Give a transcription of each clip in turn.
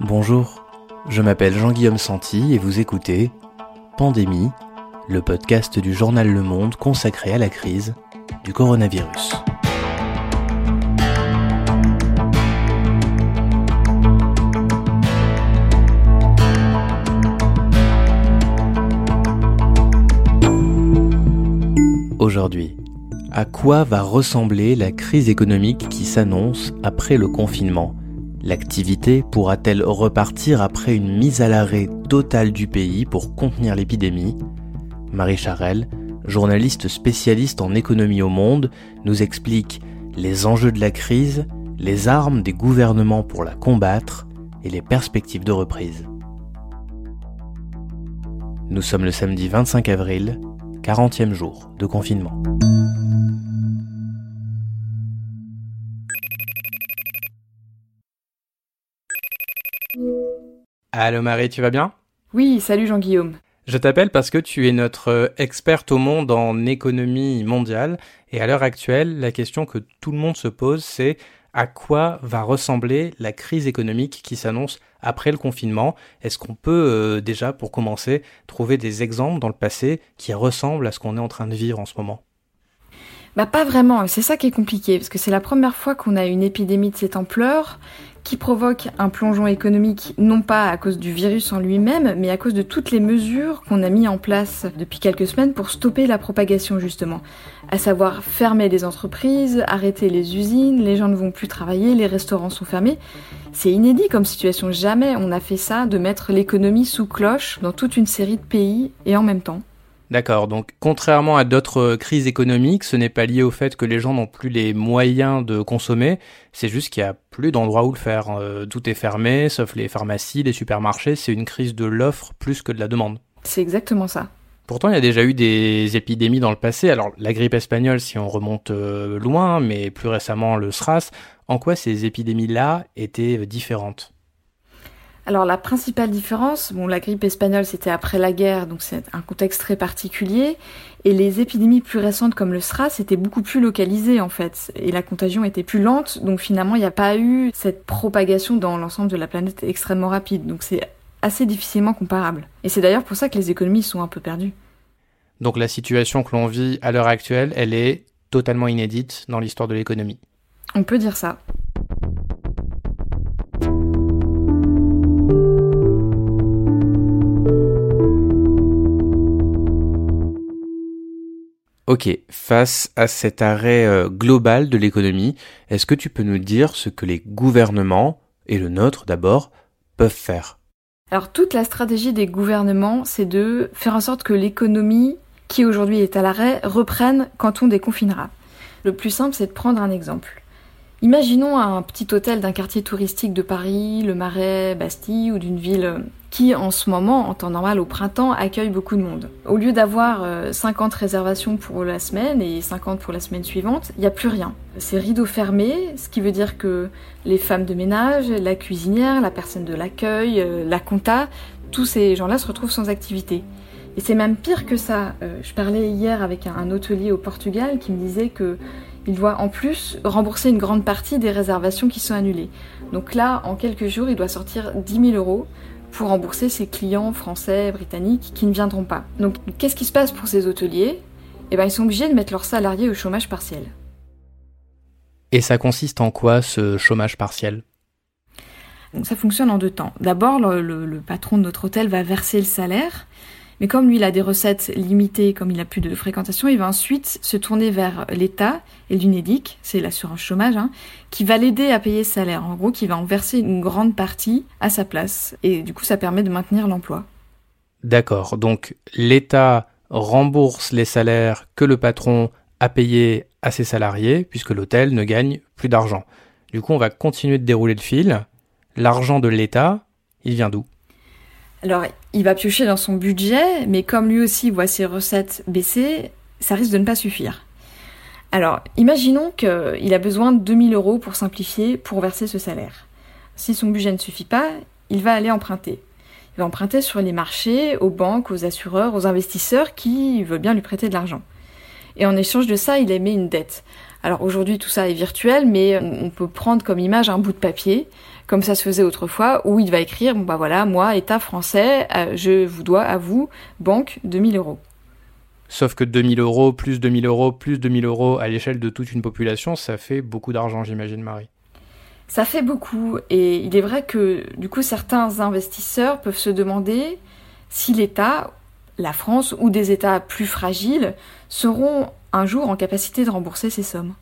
Bonjour, je m'appelle Jean-Guillaume Santi et vous écoutez Pandémie, le podcast du journal Le Monde consacré à la crise du coronavirus. Aujourd'hui, à quoi va ressembler la crise économique qui s'annonce après le confinement? L'activité pourra-t-elle repartir après une mise à l'arrêt totale du pays pour contenir l'épidémie? Marie Charelle, journaliste spécialiste en économie au monde, nous explique les enjeux de la crise, les armes des gouvernements pour la combattre et les perspectives de reprise. Nous sommes le samedi 25 avril, 40e jour de confinement. Allô Marie, tu vas bien? Oui, salut Jean-Guillaume. Je t'appelle parce que tu es notre euh, experte au monde en économie mondiale. Et à l'heure actuelle, la question que tout le monde se pose, c'est à quoi va ressembler la crise économique qui s'annonce après le confinement? Est-ce qu'on peut euh, déjà, pour commencer, trouver des exemples dans le passé qui ressemblent à ce qu'on est en train de vivre en ce moment? Bah pas vraiment, c'est ça qui est compliqué, parce que c'est la première fois qu'on a une épidémie de cette ampleur qui provoque un plongeon économique non pas à cause du virus en lui-même, mais à cause de toutes les mesures qu'on a mis en place depuis quelques semaines pour stopper la propagation justement. À savoir fermer les entreprises, arrêter les usines, les gens ne vont plus travailler, les restaurants sont fermés. C'est inédit comme situation, jamais on a fait ça de mettre l'économie sous cloche dans toute une série de pays et en même temps. D'accord, donc contrairement à d'autres crises économiques, ce n'est pas lié au fait que les gens n'ont plus les moyens de consommer, c'est juste qu'il n'y a plus d'endroit où le faire. Euh, tout est fermé, sauf les pharmacies, les supermarchés, c'est une crise de l'offre plus que de la demande. C'est exactement ça. Pourtant, il y a déjà eu des épidémies dans le passé. Alors, la grippe espagnole, si on remonte euh, loin, mais plus récemment le SRAS. En quoi ces épidémies-là étaient différentes? Alors la principale différence, bon la grippe espagnole c'était après la guerre, donc c'est un contexte très particulier, et les épidémies plus récentes comme le SRAS étaient beaucoup plus localisées en fait, et la contagion était plus lente, donc finalement il n'y a pas eu cette propagation dans l'ensemble de la planète extrêmement rapide, donc c'est assez difficilement comparable. Et c'est d'ailleurs pour ça que les économies sont un peu perdues. Donc la situation que l'on vit à l'heure actuelle, elle est totalement inédite dans l'histoire de l'économie. On peut dire ça. Ok, face à cet arrêt euh, global de l'économie, est-ce que tu peux nous dire ce que les gouvernements, et le nôtre d'abord, peuvent faire? Alors toute la stratégie des gouvernements, c'est de faire en sorte que l'économie, qui aujourd'hui est à l'arrêt, reprenne quand on déconfinera. Le plus simple, c'est de prendre un exemple. Imaginons un petit hôtel d'un quartier touristique de Paris, le Marais, Bastille ou d'une ville qui en ce moment, en temps normal au printemps, accueille beaucoup de monde. Au lieu d'avoir 50 euh, réservations pour la semaine et 50 pour la semaine suivante, il n'y a plus rien. C'est rideau fermé, ce qui veut dire que les femmes de ménage, la cuisinière, la personne de l'accueil, euh, la compta, tous ces gens-là se retrouvent sans activité. Et c'est même pire que ça. Euh, je parlais hier avec un hôtelier au Portugal qui me disait que il doit en plus rembourser une grande partie des réservations qui sont annulées. Donc là, en quelques jours, il doit sortir 10 000 euros pour rembourser ses clients français, britanniques qui ne viendront pas. Donc qu'est-ce qui se passe pour ces hôteliers? Eh bien, ils sont obligés de mettre leurs salariés au chômage partiel. Et ça consiste en quoi ce chômage partiel? Ça fonctionne en deux temps. D'abord, le, patron de notre hôtel va verser le salaire mais comme lui, il a des recettes limitées, comme il a plus de fréquentation, il va ensuite se tourner vers l'État et l'UNEDIC, c'est l'assurance chômage, hein, qui va l'aider à payer ce salaire. En gros, qui va en verser une grande partie à sa place. Et du coup, ça permet de maintenir l'emploi. D'accord. Donc, l'État rembourse les salaires que le patron a payés à ses salariés, puisque l'hôtel ne gagne plus d'argent. Du coup, on va continuer de dérouler le fil. L'argent de l'État, il vient d'où? Alors, il va piocher dans son budget, mais comme lui aussi voit ses recettes baisser, ça risque de ne pas suffire. Alors, imaginons qu'il a besoin de 2000 euros pour simplifier, pour verser ce salaire. Si son budget ne suffit pas, il va aller emprunter. Il va emprunter sur les marchés, aux banques, aux assureurs, aux investisseurs qui veulent bien lui prêter de l'argent. Et en échange de ça, il émet une dette. Alors aujourd'hui tout ça est virtuel, mais on peut prendre comme image un bout de papier, comme ça se faisait autrefois, où il va écrire, bon bah voilà, moi, État français, euh, je vous dois à vous, banque, 2000 euros. Sauf que 2000 euros, plus 2000 euros, plus 2000 euros à l'échelle de toute une population, ça fait beaucoup d'argent, j'imagine, Marie. Ça fait beaucoup, et il est vrai que du coup certains investisseurs peuvent se demander si l'État, la France ou des États plus fragiles seront un jour en capacité de rembourser ces sommes.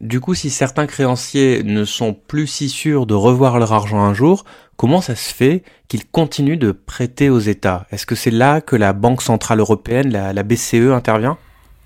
Du coup, si certains créanciers ne sont plus si sûrs de revoir leur argent un jour, comment ça se fait qu'ils continuent de prêter aux États? Est-ce que c'est là que la Banque Centrale Européenne, la, BCE, intervient?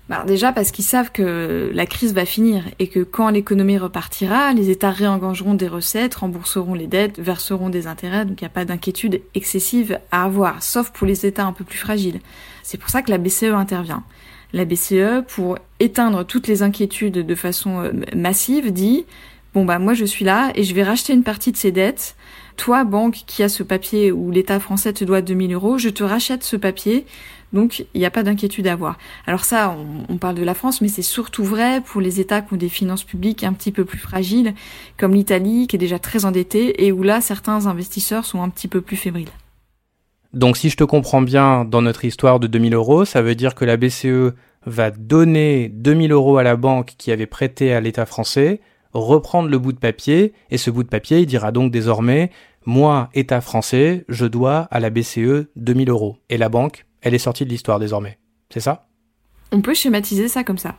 Bah déjà parce qu'ils savent que la crise va finir et que quand l'économie repartira, les États réengageront des recettes, rembourseront les dettes, verseront des intérêts, donc il n'y a pas d'inquiétude excessive à avoir, sauf pour les États un peu plus fragiles. C'est pour ça que la BCE intervient. La BCE, pour éteindre toutes les inquiétudes de façon euh, massive, dit bon bah moi je suis là et je vais racheter une partie de ces dettes. Toi, banque qui a ce papier où l'État français te doit 2000 euros, je te rachète ce papier. Donc il n'y a pas d'inquiétude à avoir. Alors ça, on, parle de la France, mais c'est surtout vrai pour les États qui ont des finances publiques un petit peu plus fragiles, comme l'Italie qui est déjà très endettée et où là certains investisseurs sont un petit peu plus fébriles. Donc si je te comprends bien, dans notre histoire de 2000 euros, ça veut dire que la BCE va donner 2000 euros à la banque qui avait prêté à l'État français, reprendre le bout de papier, et ce bout de papier, il dira donc désormais, moi, État français, je dois à la BCE 2000 euros. Et la banque, elle est sortie de l'histoire désormais. C'est ça? On peut schématiser ça comme ça.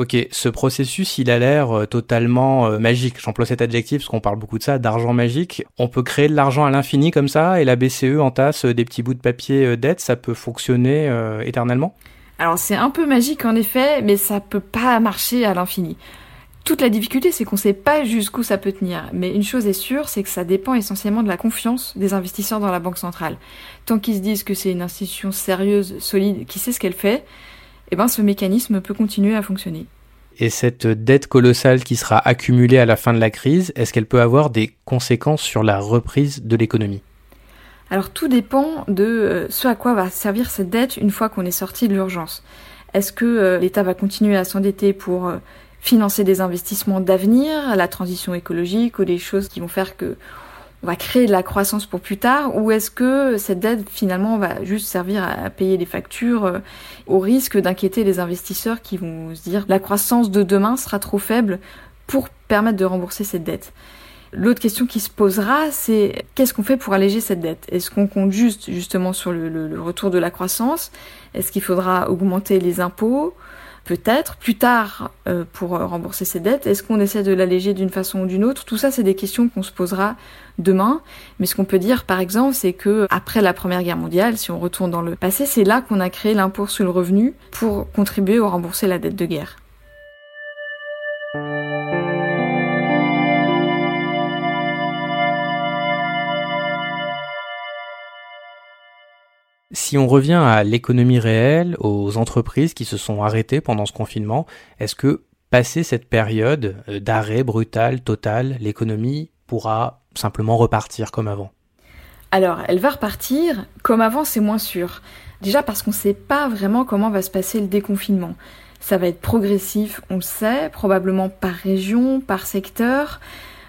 Ok, ce processus, il a l'air euh, totalement euh, magique. J'emploie cet adjectif parce qu'on parle beaucoup de ça, d'argent magique. On peut créer de l'argent à l'infini comme ça et la BCE entasse euh, des petits bouts de papier dette, ça peut fonctionner éternellement? Alors c'est un peu magique en effet, mais ça peut pas marcher à l'infini. Toute la difficulté, c'est qu'on sait pas jusqu'où ça peut tenir. Mais une chose est sûre, c'est que ça dépend essentiellement de la confiance des investisseurs dans la Banque centrale. Tant qu'ils se disent que c'est une institution sérieuse, solide, qui sait ce qu'elle fait, eh ben, ce mécanisme peut continuer à fonctionner. Et cette dette colossale qui sera accumulée à la fin de la crise, est-ce qu'elle peut avoir des conséquences sur la reprise de l'économie? Alors tout dépend de euh, ce à quoi va servir cette dette une fois qu'on est sorti de l'urgence. Est-ce que euh, l'État va continuer à s'endetter pour euh, financer des investissements d'avenir, la transition écologique ou des choses qui vont faire que on va créer de la croissance pour plus tard ou est-ce que cette dette finalement va juste servir à payer les factures euh, au risque d'inquiéter les investisseurs qui vont se dire la croissance de demain sera trop faible pour permettre de rembourser cette dette? L'autre question qui se posera, c'est qu'est-ce qu'on fait pour alléger cette dette? Est-ce qu'on compte juste justement sur le, le retour de la croissance? Est-ce qu'il faudra augmenter les impôts? Peut-être plus tard euh, pour rembourser ses dettes Est-ce qu'on essaie de l'alléger d'une façon ou d'une autre? Tout ça, c'est des questions qu'on se posera demain. Mais ce qu'on peut dire, par exemple, c'est que après la Première Guerre mondiale, si on retourne dans le passé, c'est là qu'on a créé l'impôt sur le revenu pour contribuer à rembourser la dette de guerre. Si on revient à l'économie réelle, aux entreprises qui se sont arrêtées pendant ce confinement, est-ce que passé cette période euh, d'arrêt brutal, total, l'économie pourra simplement repartir comme avant? Alors, elle va repartir comme avant, c'est moins sûr. Déjà parce qu'on ne sait pas vraiment comment va se passer le déconfinement. Ça va être progressif, on le sait, probablement par région, par secteur.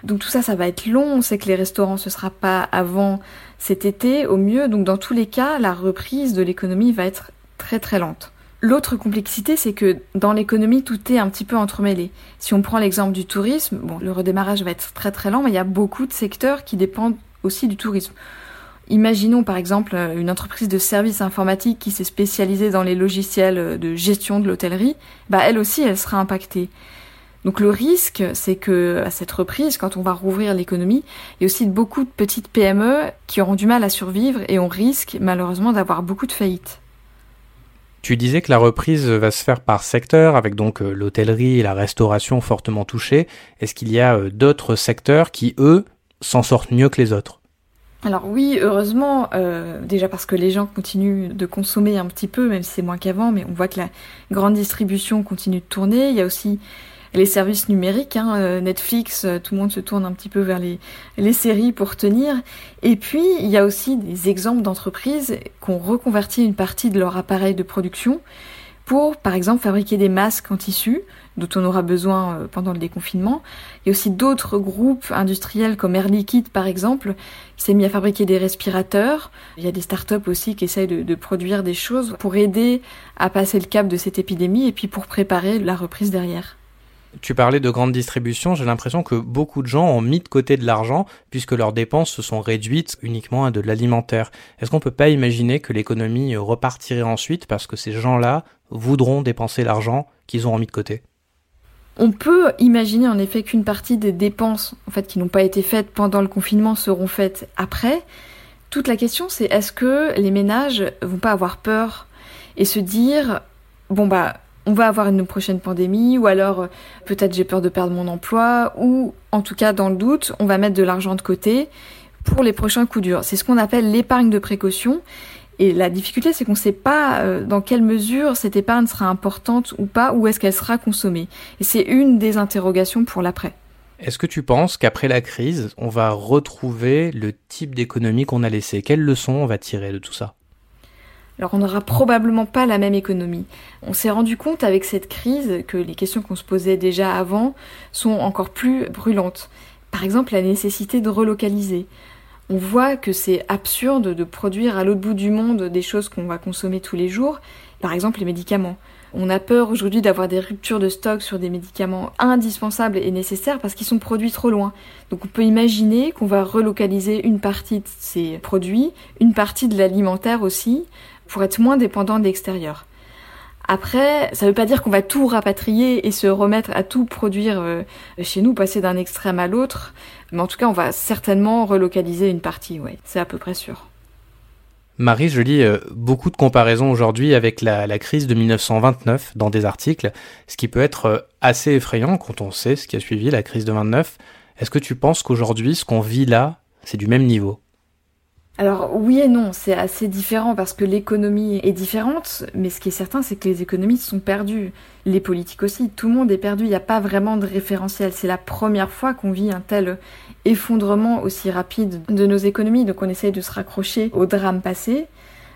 Donc tout ça, ça va être long. On sait que les restaurants, ce sera pas avant cet été au mieux. Donc dans tous les cas, la reprise de l'économie va être très très lente. L'autre complexité, c'est que dans l'économie, tout est un petit peu entremêlé. Si on prend l'exemple du tourisme, bon, le redémarrage va être très très lent, mais il y a beaucoup de secteurs qui dépendent aussi du tourisme. Imaginons par exemple une entreprise de services informatiques qui s'est spécialisée dans les logiciels de gestion de l'hôtellerie, bah elle aussi elle sera impactée. Donc le risque, c'est que à cette reprise, quand on va rouvrir l'économie, il y a aussi beaucoup de petites PME qui auront du mal à survivre et on risque malheureusement d'avoir beaucoup de faillites. Tu disais que la reprise va se faire par secteur, avec donc euh, l'hôtellerie et la restauration fortement touchées. Est-ce qu'il y a euh, d'autres secteurs qui, eux, s'en sortent mieux que les autres? Alors oui, heureusement, euh, déjà parce que les gens continuent de consommer un petit peu, même si c'est moins qu'avant, mais on voit que la grande distribution continue de tourner. Il y a aussi les services numériques, hein, euh, Netflix, euh, tout le monde se tourne un petit peu vers les, les séries pour tenir. Et puis, il y a aussi des exemples d'entreprises qui ont reconverti une partie de leur appareil de production pour, par exemple, fabriquer des masques en tissu dont on aura besoin euh, pendant le déconfinement. Il y a aussi d'autres groupes industriels comme Air Liquide par exemple, qui s'est mis à fabriquer des respirateurs. Il y a des startups aussi qui essayent de, de produire des choses pour aider à passer le cap de cette épidémie et puis pour préparer la reprise derrière. Tu parlais de grande distribution, j'ai l'impression que beaucoup de gens ont mis de côté de l'argent puisque leurs dépenses se sont réduites uniquement à de l'alimentaire. Est-ce qu'on peut pas imaginer que l'économie repartirait ensuite parce que ces gens-là voudront dépenser l'argent qu'ils ont mis de côté? On peut imaginer en effet qu'une partie des dépenses qui n'ont pas été faites pendant le confinement seront faites après. Toute la question c'est est-ce que les ménages vont pas avoir peur et se dire bon bah on va avoir une prochaine pandémie, ou alors euh, peut-être j'ai peur de perdre mon emploi, ou en tout cas dans le doute, on va mettre de l'argent de côté pour les prochains coups durs. C'est ce qu'on appelle l'épargne de précaution. Et la difficulté, c'est qu'on ne sait pas euh, dans quelle mesure cette épargne sera importante ou pas, ou est-ce qu'elle sera consommée. Et c'est une des interrogations pour l'après. Est-ce que tu penses qu'après la crise, on va retrouver le type d'économie qu'on a laissé? Quelles leçons on va tirer de tout ça? Alors on n'aura probablement pas la même économie. On s'est rendu compte avec cette crise que les questions qu'on se posait déjà avant sont encore plus brûlantes. Par exemple, la nécessité de relocaliser. On voit que c'est absurde de produire à l'autre bout du monde des choses qu'on va consommer tous les jours, par exemple les médicaments. On a peur aujourd'hui d'avoir des ruptures de stock sur des médicaments indispensables et nécessaires parce qu'ils sont produits trop loin. Donc on peut imaginer qu'on va relocaliser une partie de ces produits, une partie de l'alimentaire aussi, pour être moins dépendant de l'extérieur. Après, ça ne veut pas dire qu'on va tout rapatrier et se remettre à tout produire euh, chez nous, passer d'un extrême à l'autre, mais en tout cas, on va certainement relocaliser une partie, ouais, c'est à peu près sûr. Marie, je lis euh, beaucoup de comparaisons aujourd'hui avec la, la, crise de 1929 dans des articles, ce qui peut être euh, assez effrayant quand on sait ce qui a suivi la crise de 29. Est-ce que tu penses qu'aujourd'hui, ce qu'on vit là, c'est du même niveau? Alors oui et non, c'est assez différent parce que l'économie est différente, mais ce qui est certain, c'est que les économistes sont perdus. Les politiques aussi, tout le monde est perdu, il n'y a pas vraiment de référentiel. C'est la première fois qu'on vit un tel effondrement aussi rapide de nos économies, donc on essaye de se raccrocher au drame passé.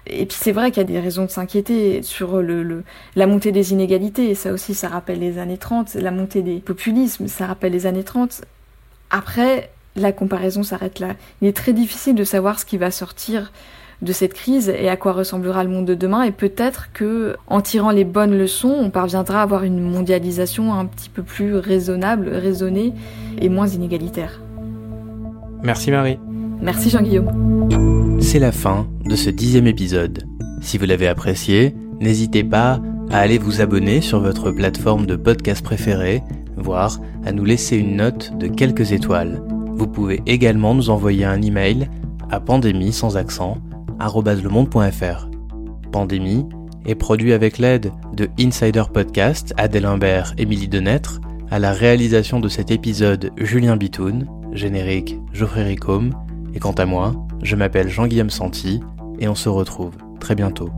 Et puis c'est vrai qu'il y a des raisons de s'inquiéter sur le, la montée des inégalités, et ça aussi ça rappelle les années 30, la montée des populismes, ça rappelle les années 30. Après, la comparaison s'arrête là. Il est très difficile de savoir ce qui va sortir de cette crise et à quoi ressemblera le monde de demain et peut-être que en tirant les bonnes leçons, on parviendra à avoir une mondialisation un petit peu plus raisonnable, raisonnée et moins inégalitaire. Merci Marie. Merci Jean-Guillaume. C'est la fin de ce dixième épisode. Si vous l'avez apprécié, n'hésitez pas à aller vous abonner sur votre plateforme de podcast préférée, voire à nous laisser une note de quelques étoiles. Vous pouvez également nous envoyer un email à pandémie sans accent @lemonde.fr. Pandémie est produit avec l'aide de Insider Podcast, Adèle Imbert, Émilie Denêtre, à la réalisation de cet épisode Julien Bitoun, générique Geoffrey Ricôme, et quant à moi, je m'appelle Jean-Guillaume Santi et on se retrouve très bientôt.